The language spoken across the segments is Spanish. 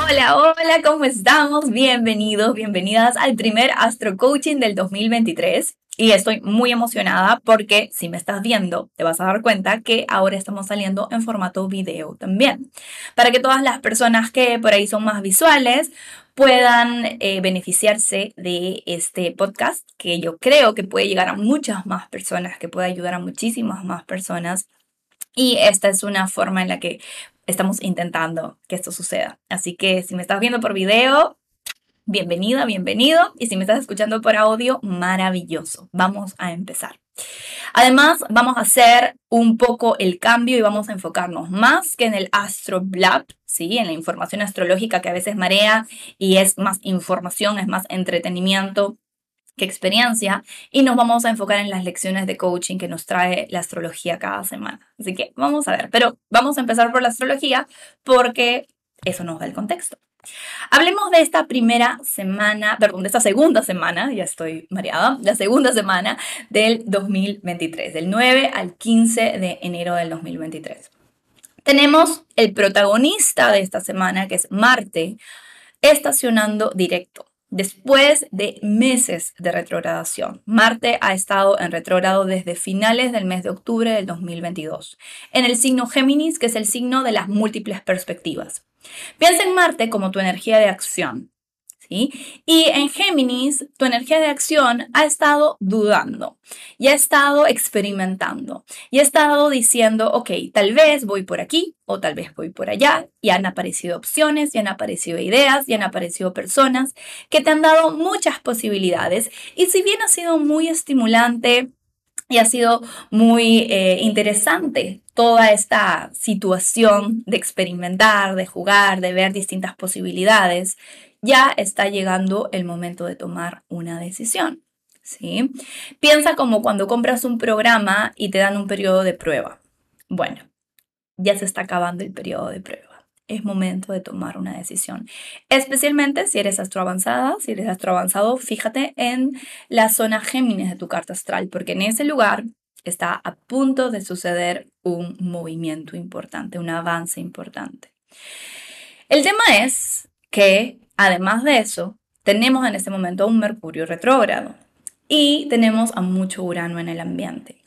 Hola, hola, ¿cómo estamos? Bienvenidos, bienvenidas al primer Astro Coaching del 2023. Y estoy muy emocionada porque si me estás viendo, te vas a dar cuenta que ahora estamos saliendo en formato video también. Para que todas las personas que por ahí son más visuales puedan eh, beneficiarse de este podcast, que yo creo que puede llegar a muchas más personas, que puede ayudar a muchísimas más personas. Y esta es una forma en la que estamos intentando que esto suceda. Así que si me estás viendo por video, bienvenida, bienvenido. Y si me estás escuchando por audio, maravilloso. Vamos a empezar. Además, vamos a hacer un poco el cambio y vamos a enfocarnos más que en el astroblab, ¿sí? en la información astrológica que a veces marea y es más información, es más entretenimiento qué experiencia y nos vamos a enfocar en las lecciones de coaching que nos trae la astrología cada semana. Así que vamos a ver, pero vamos a empezar por la astrología porque eso nos da el contexto. Hablemos de esta primera semana, perdón, de esta segunda semana, ya estoy mareada, la segunda semana del 2023, del 9 al 15 de enero del 2023. Tenemos el protagonista de esta semana, que es Marte, estacionando directo Después de meses de retrogradación, Marte ha estado en retrogrado desde finales del mes de octubre del 2022, en el signo Géminis, que es el signo de las múltiples perspectivas. Piensa en Marte como tu energía de acción, y en Géminis, tu energía de acción ha estado dudando y ha estado experimentando y ha estado diciendo, ok, tal vez voy por aquí o tal vez voy por allá y han aparecido opciones y han aparecido ideas y han aparecido personas que te han dado muchas posibilidades. Y si bien ha sido muy estimulante, y ha sido muy eh, interesante toda esta situación de experimentar, de jugar, de ver distintas posibilidades ya está llegando el momento de tomar una decisión. ¿sí? Piensa como cuando compras un programa y te dan un periodo de prueba. Bueno, ya se está acabando el periodo de prueba. Es momento de tomar una decisión. Especialmente si eres astro avanzada, si eres astro avanzado, fíjate en la zona Géminis de tu carta astral, porque en ese lugar está a punto de suceder un movimiento importante, un avance importante. El tema es que Además de eso, tenemos en este momento un Mercurio retrógrado y tenemos a mucho Urano en el ambiente.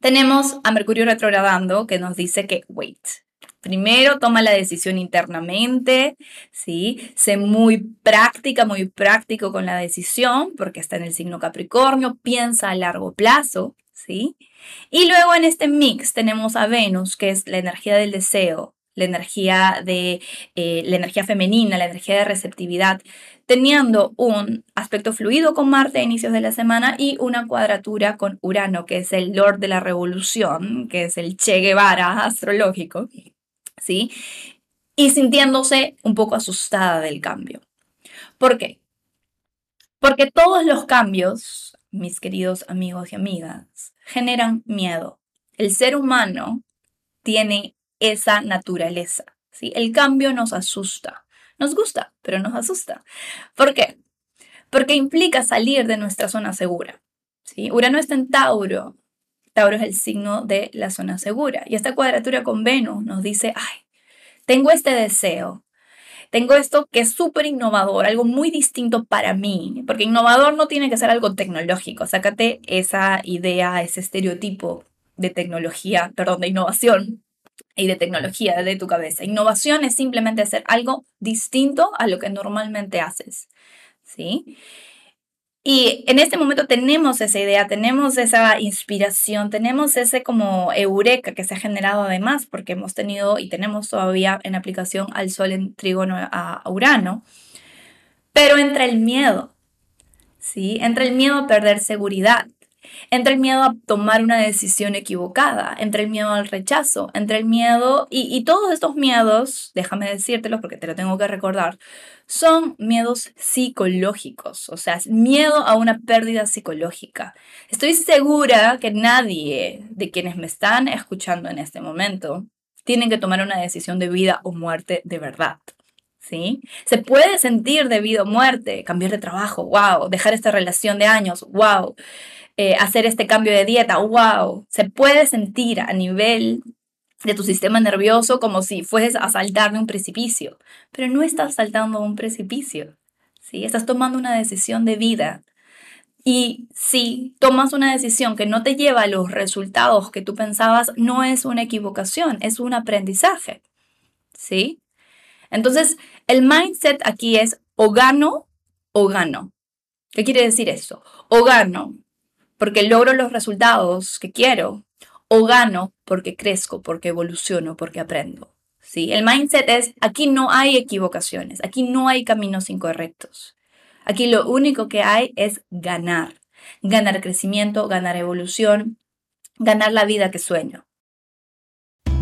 Tenemos a Mercurio retrogradando que nos dice que, wait, primero toma la decisión internamente, ¿sí? Sé muy práctica, muy práctico con la decisión, porque está en el signo Capricornio, piensa a largo plazo, ¿sí? Y luego en este mix tenemos a Venus, que es la energía del deseo, la energía de eh, la energía femenina, la energía de receptividad, teniendo un aspecto fluido con Marte a inicios de la semana y una cuadratura con Urano, que es el Lord de la Revolución, que es el Che Guevara astrológico, ¿sí? Y sintiéndose un poco asustada del cambio. ¿Por qué? Porque todos los cambios, mis queridos amigos y amigas, generan miedo. El ser humano tiene esa naturaleza. ¿sí? El cambio nos asusta. Nos gusta, pero nos asusta. ¿Por qué? Porque implica salir de nuestra zona segura. ¿sí? Urano está en Tauro. Tauro es el signo de la zona segura. Y esta cuadratura con Venus nos dice, ay, tengo este deseo, tengo esto que es súper innovador, algo muy distinto para mí, porque innovador no tiene que ser algo tecnológico, sácate esa idea, ese estereotipo de tecnología, perdón, de innovación, y de tecnología de tu cabeza. Innovación es simplemente hacer algo distinto a lo que normalmente haces. ¿Sí? Y en este momento tenemos esa idea, tenemos esa inspiración, tenemos ese como eureka que se ha generado además porque hemos tenido y tenemos todavía en aplicación al Sol en trígono a Urano. Pero entra el miedo, ¿sí? Entra el miedo a perder seguridad, Entre el miedo a tomar una decisión equivocada, entre el miedo al rechazo, entre el miedo y, y todos estos miedos, déjame decírtelos porque te lo tengo que recordar, son miedos psicológicos, o sea, miedo a una pérdida psicológica. Estoy segura que nadie de quienes me están escuchando en este momento tienen que tomar una decisión de vida o muerte de verdad. ¿Sí? Se puede sentir de vida o muerte, cambiar de trabajo, wow, dejar esta relación de años, wow, eh, hacer este cambio de dieta, wow. Se puede sentir a nivel de tu sistema nervioso como si fueses a saltar de un precipicio, pero no estás saltando un precipicio, ¿sí? Estás tomando una decisión de vida. Y si tomas una decisión que no te lleva a los resultados que tú pensabas, no es una equivocación, es un aprendizaje, ¿sí? Entonces, el mindset aquí es o gano o gano. ¿Qué quiere decir eso? O gano porque logro los resultados que quiero o gano porque crezco, porque evoluciono, porque aprendo. ¿sí? El mindset es, aquí no hay equivocaciones, aquí no hay caminos incorrectos. Aquí lo único que hay es ganar. Ganar crecimiento, ganar evolución, ganar la vida que sueño.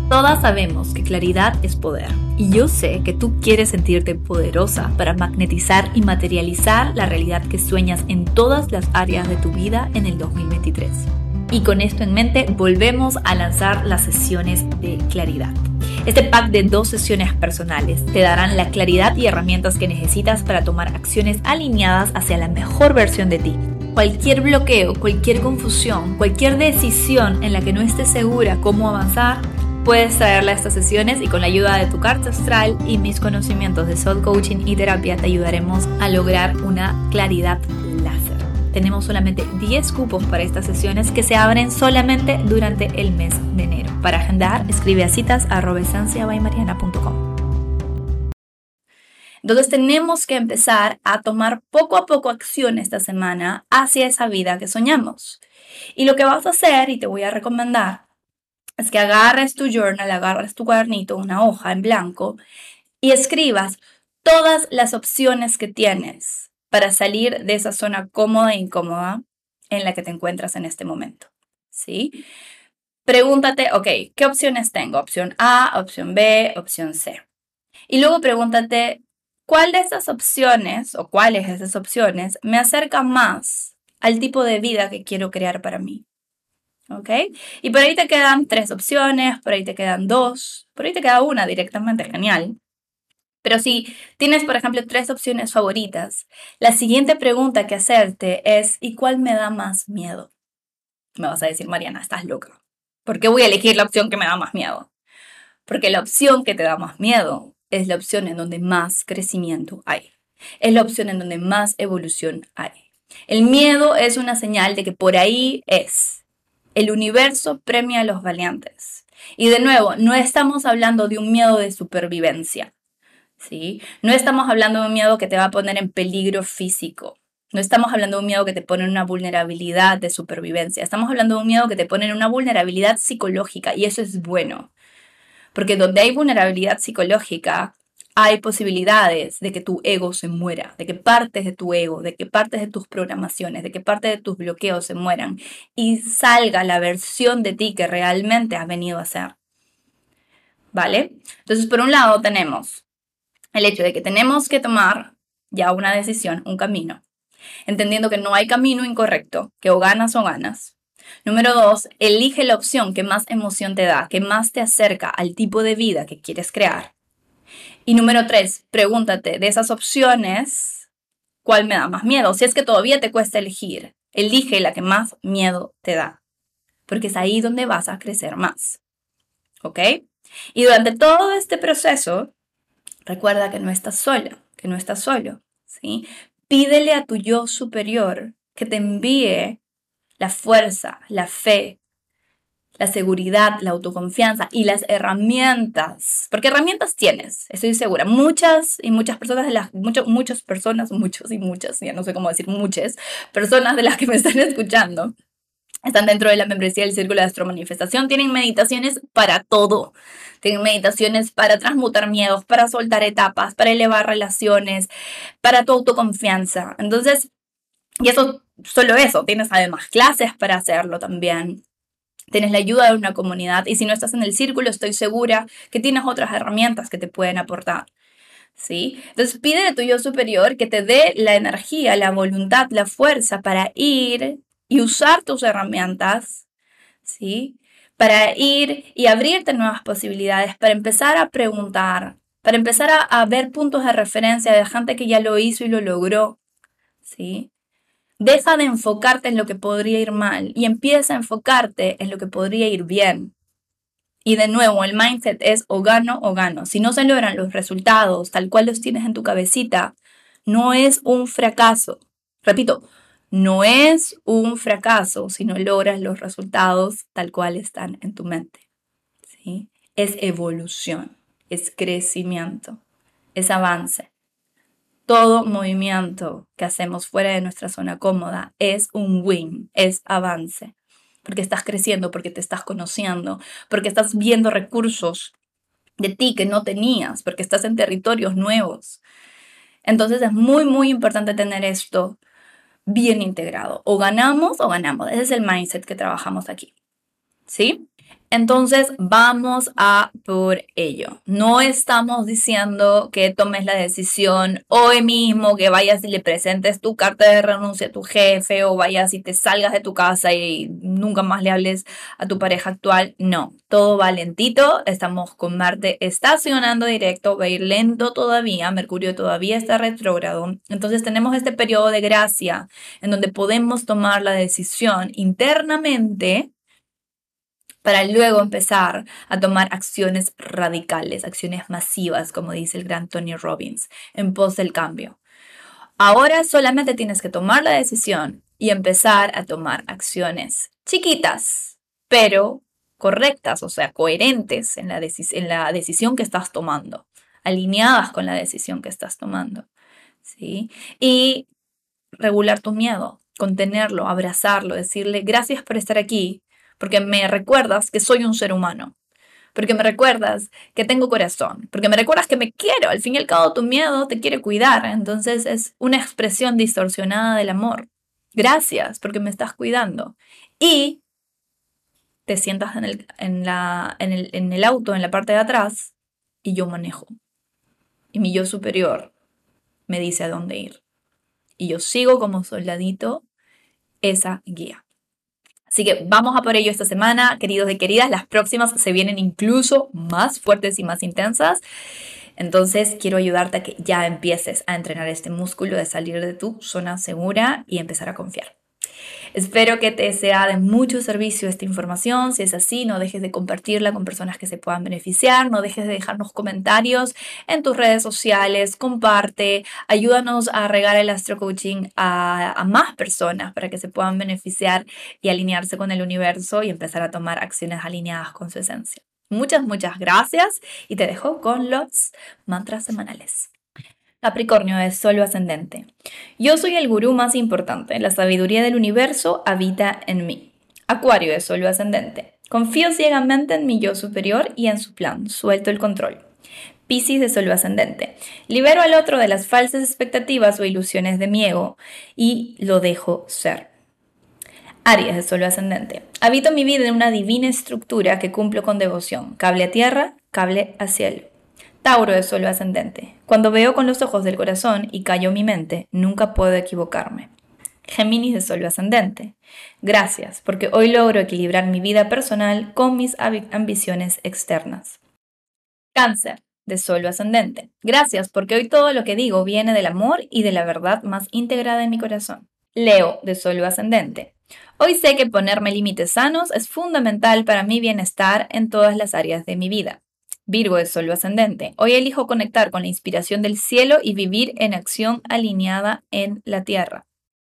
Todas sabemos que claridad es poder y yo sé que tú quieres sentirte poderosa para magnetizar y materializar la realidad que sueñas en todas las áreas de tu vida en el 2023. Y con esto en mente volvemos a lanzar las sesiones de claridad. Este pack de dos sesiones personales te darán la claridad y herramientas que necesitas para tomar acciones alineadas hacia la mejor versión de ti. Cualquier bloqueo, cualquier confusión, cualquier decisión en la que no estés segura cómo avanzar, puedes traerla a estas sesiones y con la ayuda de tu carta astral y mis conocimientos de soul coaching y terapia te ayudaremos a lograr una claridad láser. Tenemos solamente 10 cupos para estas sesiones que se abren solamente durante el mes de enero. Para agendar, escribe a citas a Entonces tenemos que empezar a tomar poco a poco acción esta semana hacia esa vida que soñamos. Y lo que vas a hacer, y te voy a recomendar, es que agarres tu journal, agarres tu cuadernito, una hoja en blanco y escribas todas las opciones que tienes para salir de esa zona cómoda e incómoda en la que te encuentras en este momento. ¿Sí? Pregúntate, ok, ¿qué opciones tengo? Opción A, opción B, opción C. Y luego pregúntate, ¿cuál de esas opciones o cuáles de esas opciones me acerca más al tipo de vida que quiero crear para mí? ¿Ok? Y por ahí te quedan tres opciones, por ahí te quedan dos, por ahí te queda una directamente, genial. Pero si tienes, por ejemplo, tres opciones favoritas, la siguiente pregunta que hacerte es, ¿y cuál me da más miedo? Me vas a decir, Mariana, estás loca. ¿Por qué voy a elegir la opción que me da más miedo? Porque la opción que te da más miedo es la opción en donde más crecimiento hay. Es la opción en donde más evolución hay. El miedo es una señal de que por ahí es. El universo premia a los valientes. Y de nuevo, no estamos hablando de un miedo de supervivencia. ¿sí? No estamos hablando de un miedo que te va a poner en peligro físico. No estamos hablando de un miedo que te pone en una vulnerabilidad de supervivencia. Estamos hablando de un miedo que te pone en una vulnerabilidad psicológica y eso es bueno. Porque donde hay vulnerabilidad psicológica, hay posibilidades de que tu ego se muera, de que partes de tu ego, de que partes de tus programaciones, de que partes de tus bloqueos se mueran y salga la versión de ti que realmente has venido a ser. ¿Vale? Entonces, por un lado tenemos el hecho de que tenemos que tomar ya una decisión, un camino, entendiendo que no hay camino incorrecto, que o ganas o ganas. Número dos, elige la opción que más emoción te da, que más te acerca al tipo de vida que quieres crear. Y número tres, pregúntate de esas opciones, ¿cuál me da más miedo? Si es que todavía te cuesta elegir, elige la que más miedo te da, porque es ahí donde vas a crecer más. ¿Ok? Y durante todo este proceso, recuerda que no estás sola, que no estás solo, ¿sí? Pídele a tu yo superior que te envíe la fuerza, la fe, la seguridad, la autoconfianza y las herramientas. Porque herramientas tienes, estoy segura. Muchas y muchas personas de las, muchas personas, muchos y muchas, ya no sé cómo decir muchas, personas de las que me están escuchando, están dentro de la membresía del Círculo de Astromanifestación, tienen meditaciones para todo. Tienen meditaciones para transmutar miedos, para soltar etapas, para elevar relaciones, para tu autoconfianza. Entonces, Y eso, solo eso, tienes además clases para hacerlo también. Tienes la ayuda de una comunidad y si no estás en el círculo, estoy segura que tienes otras herramientas que te pueden aportar. ¿Sí? Entonces pide a tu yo superior que te dé la energía, la voluntad, la fuerza para ir y usar tus herramientas, ¿sí? Para ir y abrirte nuevas posibilidades, para empezar a preguntar, para empezar a, a ver puntos de referencia de gente que ya lo hizo y lo logró, ¿sí? Deja de enfocarte en lo que podría ir mal y empieza a enfocarte en lo que podría ir bien. Y de nuevo, el mindset es o gano o gano. Si no se logran los resultados tal cual los tienes en tu cabecita, no es un fracaso. Repito, no es un fracaso si no logras los resultados tal cual están en tu mente. ¿sí? Es evolución, es crecimiento, es avance todo movimiento que hacemos fuera de nuestra zona cómoda es un win, es avance, porque estás creciendo, porque te estás conociendo, porque estás viendo recursos de ti que no tenías, porque estás en territorios nuevos. Entonces es muy, muy importante tener esto bien integrado. O ganamos o ganamos. Ese es el mindset que trabajamos aquí. ¿Sí? Entonces vamos a por ello. No estamos diciendo que tomes la decisión hoy mismo, que vayas y le presentes tu carta de renuncia a tu jefe o vayas y te salgas de tu casa y nunca más le hables a tu pareja actual. No, todo va lentito. Estamos con Marte estacionando directo, va a ir lento todavía. Mercurio todavía está retrógrado. Entonces tenemos este periodo de gracia en donde podemos tomar la decisión internamente para luego empezar a tomar acciones radicales, acciones masivas, como dice el gran Tony Robbins, en pos del cambio. Ahora solamente tienes que tomar la decisión y empezar a tomar acciones chiquitas, pero correctas, o sea, coherentes en la, en la decisión que estás tomando, alineadas con la decisión que estás tomando. ¿sí? Y regular tu miedo, contenerlo, abrazarlo, decirle gracias por estar aquí, porque me recuerdas que soy un ser humano, porque me recuerdas que tengo corazón, porque me recuerdas que me quiero. Al fin y al cabo, tu miedo te quiere cuidar, entonces es una expresión distorsionada del amor. Gracias porque me estás cuidando. Y te sientas en el, en, la, en, el, en el auto, en la parte de atrás, y yo manejo. Y mi yo superior me dice a dónde ir. Y yo sigo como soldadito esa guía. Así que vamos a por ello esta semana, queridos y queridas. Las próximas se vienen incluso más fuertes y más intensas. Entonces quiero ayudarte a que ya empieces a entrenar este músculo de salir de tu zona segura y empezar a confiar. Espero que te sea de mucho servicio esta información. Si es así, no dejes de compartirla con personas que se puedan beneficiar. No dejes de dejarnos comentarios en tus redes sociales. Comparte. Ayúdanos a regar el astro coaching a, a más personas para que se puedan beneficiar y alinearse con el universo y empezar a tomar acciones alineadas con su esencia. Muchas, muchas gracias y te dejo con los mantras semanales. Capricornio es solo ascendente. Yo soy el gurú más importante. La sabiduría del universo habita en mí. Acuario es solo ascendente. Confío ciegamente en mi yo superior y en su plan. Suelto el control. Piscis de solo ascendente. Libero al otro de las falsas expectativas o ilusiones de mi ego y lo dejo ser. Aries de solo ascendente. Habito mi vida en una divina estructura que cumplo con devoción. Cable a tierra, cable a cielo. Tauro es solo ascendente. Cuando veo con los ojos del corazón y callo mi mente, nunca puedo equivocarme. Géminis de solo ascendente. Gracias, porque hoy logro equilibrar mi vida personal con mis ambiciones externas. Cáncer de solo ascendente. Gracias, porque hoy todo lo que digo viene del amor y de la verdad más íntegra de mi corazón. Leo de solo ascendente. Hoy sé que ponerme límites sanos es fundamental para mi bienestar en todas las áreas de mi vida. Virgo es solo ascendente. Hoy elijo conectar con la inspiración del cielo y vivir en acción alineada en la tierra.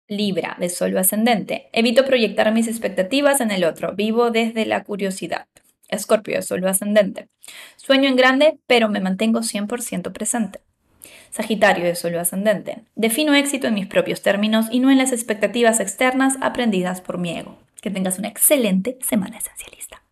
Libra de solo ascendente. Evito proyectar mis expectativas en el otro. Vivo desde la curiosidad. Escorpio de solo ascendente. Sueño en grande, pero me mantengo 100% presente. Sagitario de solo ascendente. Defino éxito en mis propios términos y no en las expectativas externas aprendidas por mi ego. Que tengas una excelente semana esencialista.